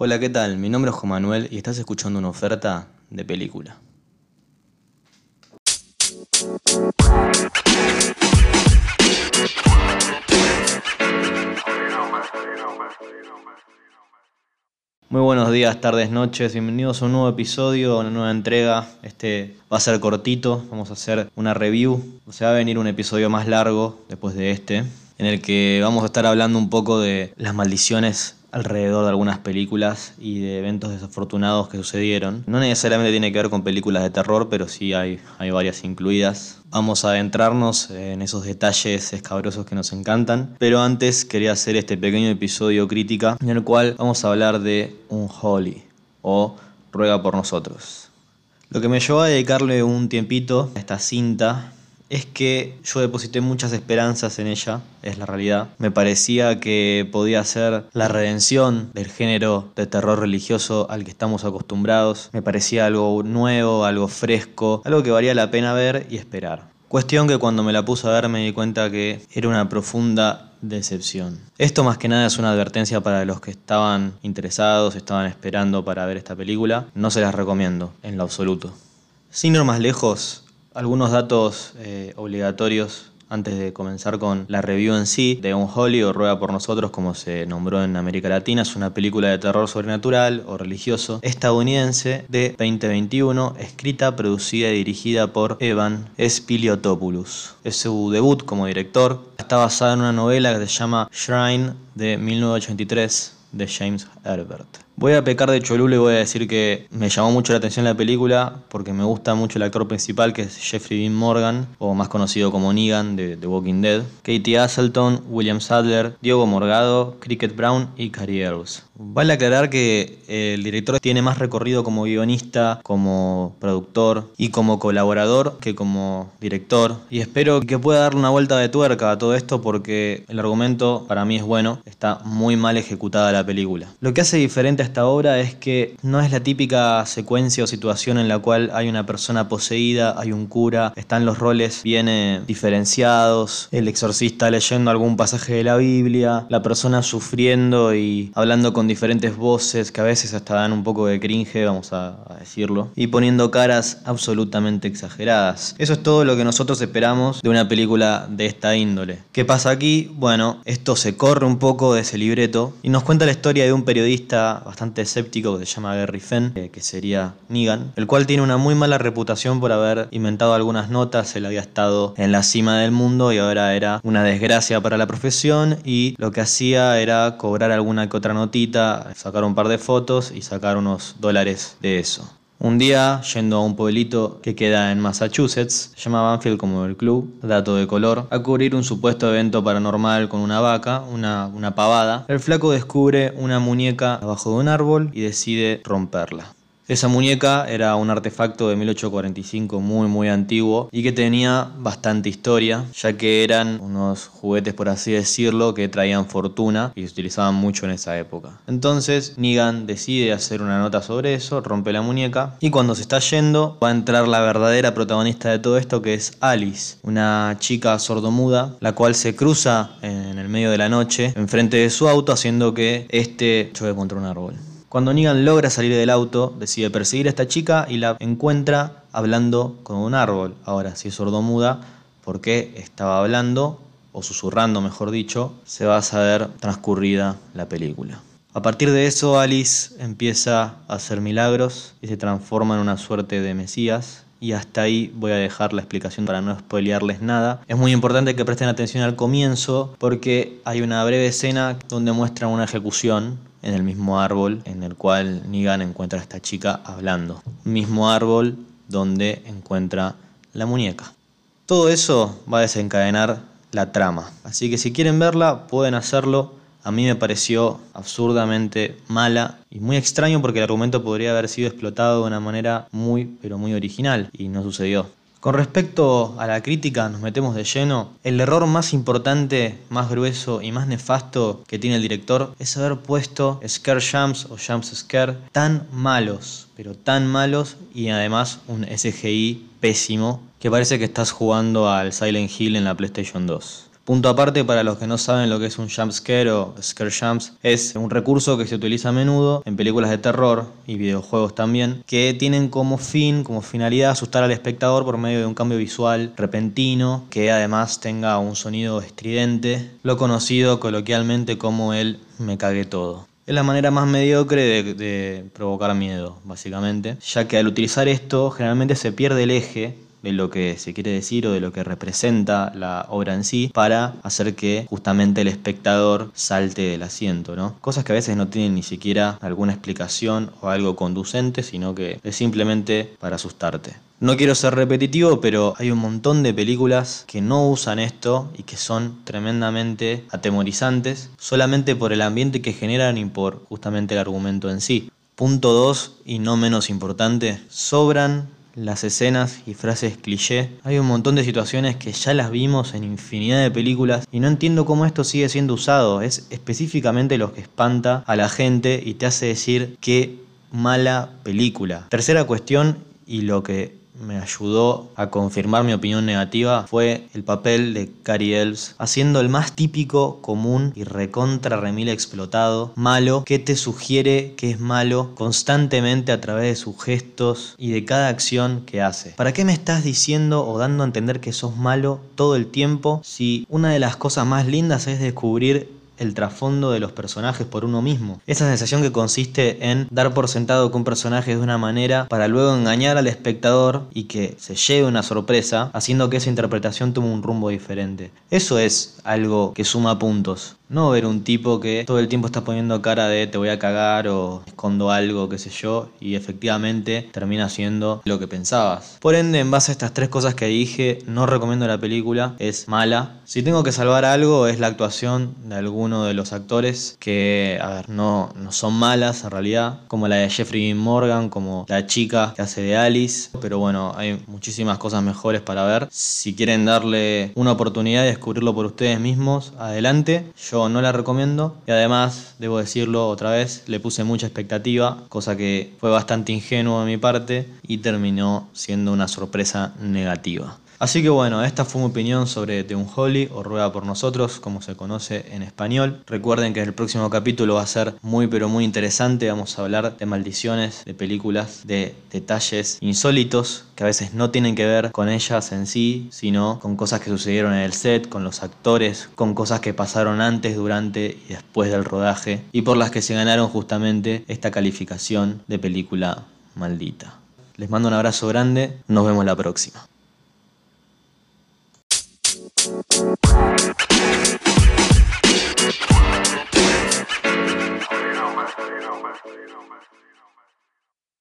Hola, ¿qué tal? Mi nombre es Juan Manuel y estás escuchando una oferta de película. Muy buenos días, tardes, noches, bienvenidos a un nuevo episodio, a una nueva entrega. Este va a ser cortito, vamos a hacer una review. O sea, va a venir un episodio más largo después de este, en el que vamos a estar hablando un poco de las maldiciones alrededor de algunas películas y de eventos desafortunados que sucedieron. No necesariamente tiene que ver con películas de terror, pero sí hay, hay varias incluidas. Vamos a adentrarnos en esos detalles escabrosos que nos encantan, pero antes quería hacer este pequeño episodio crítica en el cual vamos a hablar de un Holy o Ruega por nosotros. Lo que me llevó a dedicarle un tiempito a esta cinta es que yo deposité muchas esperanzas en ella, es la realidad. Me parecía que podía ser la redención del género de terror religioso al que estamos acostumbrados. Me parecía algo nuevo, algo fresco, algo que valía la pena ver y esperar. Cuestión que cuando me la puse a ver me di cuenta que era una profunda decepción. Esto más que nada es una advertencia para los que estaban interesados, estaban esperando para ver esta película. No se las recomiendo, en lo absoluto. Sin ir más lejos, algunos datos eh, obligatorios antes de comenzar con la review en sí de Un Holy o Rueda por Nosotros, como se nombró en América Latina. Es una película de terror sobrenatural o religioso estadounidense de 2021, escrita, producida y dirigida por Evan Spiliotopoulos. Es su debut como director. Está basada en una novela que se llama Shrine de 1983 de James Herbert. Voy a pecar de cholulo y voy a decir que me llamó mucho la atención la película porque me gusta mucho el actor principal que es Jeffrey Dean Morgan, o más conocido como Negan de The Walking Dead, Katie Hasselton, William Sadler, Diego Morgado, Cricket Brown y Cary Elves. Vale aclarar que el director tiene más recorrido como guionista, como productor y como colaborador que como director. Y espero que pueda darle una vuelta de tuerca a todo esto porque el argumento para mí es bueno, está muy mal ejecutada la película. Lo que hace diferente a esta obra es que no es la típica secuencia o situación en la cual hay una persona poseída, hay un cura, están los roles bien eh, diferenciados, el exorcista leyendo algún pasaje de la Biblia, la persona sufriendo y hablando con diferentes voces que a veces hasta dan un poco de cringe, vamos a, decirlo, y poniendo caras absolutamente exageradas. Eso es todo lo que nosotros esperamos de una película de esta índole. ¿Qué pasa aquí? Bueno, esto se corre un poco de ese libreto y nos cuenta la historia de un periodista bastante escéptico que se llama Gary Fenn, que sería Negan, el cual tiene una muy mala reputación por haber inventado algunas notas, él había estado en la cima del mundo y ahora era una desgracia para la profesión y lo que hacía era cobrar alguna que otra notita sacar un par de fotos y sacar unos dólares de eso. Un día, yendo a un pueblito que queda en Massachusetts, se llama Banfield como el club, dato de color, a cubrir un supuesto evento paranormal con una vaca, una, una pavada, el flaco descubre una muñeca abajo de un árbol y decide romperla. Esa muñeca era un artefacto de 1845 muy muy antiguo y que tenía bastante historia, ya que eran unos juguetes por así decirlo que traían fortuna y se utilizaban mucho en esa época. Entonces Negan decide hacer una nota sobre eso, rompe la muñeca y cuando se está yendo va a entrar la verdadera protagonista de todo esto que es Alice, una chica sordomuda, la cual se cruza en el medio de la noche enfrente de su auto haciendo que este choque contra un árbol. Cuando Negan logra salir del auto, decide perseguir a esta chica y la encuentra hablando con un árbol. Ahora, si es sordomuda, ¿por qué estaba hablando, o susurrando mejor dicho, se va a saber transcurrida la película. A partir de eso, Alice empieza a hacer milagros y se transforma en una suerte de Mesías. Y hasta ahí voy a dejar la explicación para no spoilearles nada. Es muy importante que presten atención al comienzo porque hay una breve escena donde muestra una ejecución en el mismo árbol en el cual Negan encuentra a esta chica hablando. Mismo árbol donde encuentra la muñeca. Todo eso va a desencadenar la trama. Así que si quieren verla, pueden hacerlo. A mí me pareció absurdamente mala y muy extraño porque el argumento podría haber sido explotado de una manera muy, pero muy original y no sucedió. Con respecto a la crítica, nos metemos de lleno. El error más importante, más grueso y más nefasto que tiene el director es haber puesto scare jumps o jumps scare tan malos, pero tan malos y además un SGI pésimo que parece que estás jugando al Silent Hill en la PlayStation 2. Punto aparte para los que no saben lo que es un jump scare o scare jumps, es un recurso que se utiliza a menudo en películas de terror y videojuegos también, que tienen como fin, como finalidad asustar al espectador por medio de un cambio visual repentino que además tenga un sonido estridente, lo conocido coloquialmente como el me cagué todo. Es la manera más mediocre de, de provocar miedo, básicamente, ya que al utilizar esto generalmente se pierde el eje de lo que se quiere decir o de lo que representa la obra en sí para hacer que justamente el espectador salte del asiento, ¿no? Cosas que a veces no tienen ni siquiera alguna explicación o algo conducente, sino que es simplemente para asustarte. No quiero ser repetitivo, pero hay un montón de películas que no usan esto y que son tremendamente atemorizantes solamente por el ambiente que generan y por justamente el argumento en sí. Punto 2 y no menos importante, sobran las escenas y frases cliché. Hay un montón de situaciones que ya las vimos en infinidad de películas y no entiendo cómo esto sigue siendo usado. Es específicamente lo que espanta a la gente y te hace decir qué mala película. Tercera cuestión y lo que me ayudó a confirmar mi opinión negativa fue el papel de Cary Elves haciendo el más típico, común y recontra remil explotado, malo, que te sugiere que es malo constantemente a través de sus gestos y de cada acción que hace. ¿Para qué me estás diciendo o dando a entender que sos malo todo el tiempo si una de las cosas más lindas es descubrir el trasfondo de los personajes por uno mismo. Esa sensación que consiste en dar por sentado que un personaje es de una manera para luego engañar al espectador y que se lleve una sorpresa, haciendo que esa interpretación tome un rumbo diferente. Eso es algo que suma puntos. No ver un tipo que todo el tiempo está poniendo cara de te voy a cagar o escondo algo, qué sé yo, y efectivamente termina siendo lo que pensabas. Por ende, en base a estas tres cosas que dije, no recomiendo la película, es mala. Si tengo que salvar algo, es la actuación de alguno de los actores que, a ver, no, no son malas en realidad, como la de Jeffrey Morgan, como la chica que hace de Alice, pero bueno, hay muchísimas cosas mejores para ver. Si quieren darle una oportunidad de descubrirlo por ustedes mismos, adelante. Yo no la recomiendo y además, debo decirlo otra vez, le puse mucha expectativa, cosa que fue bastante ingenuo de mi parte y terminó siendo una sorpresa negativa. Así que bueno, esta fue mi opinión sobre The Unholy o Rueda por Nosotros, como se conoce en español. Recuerden que el próximo capítulo va a ser muy pero muy interesante. Vamos a hablar de maldiciones, de películas, de detalles insólitos que a veces no tienen que ver con ellas en sí, sino con cosas que sucedieron en el set, con los actores, con cosas que pasaron antes, durante y después del rodaje y por las que se ganaron justamente esta calificación de película maldita. Les mando un abrazo grande, nos vemos la próxima. You know, man.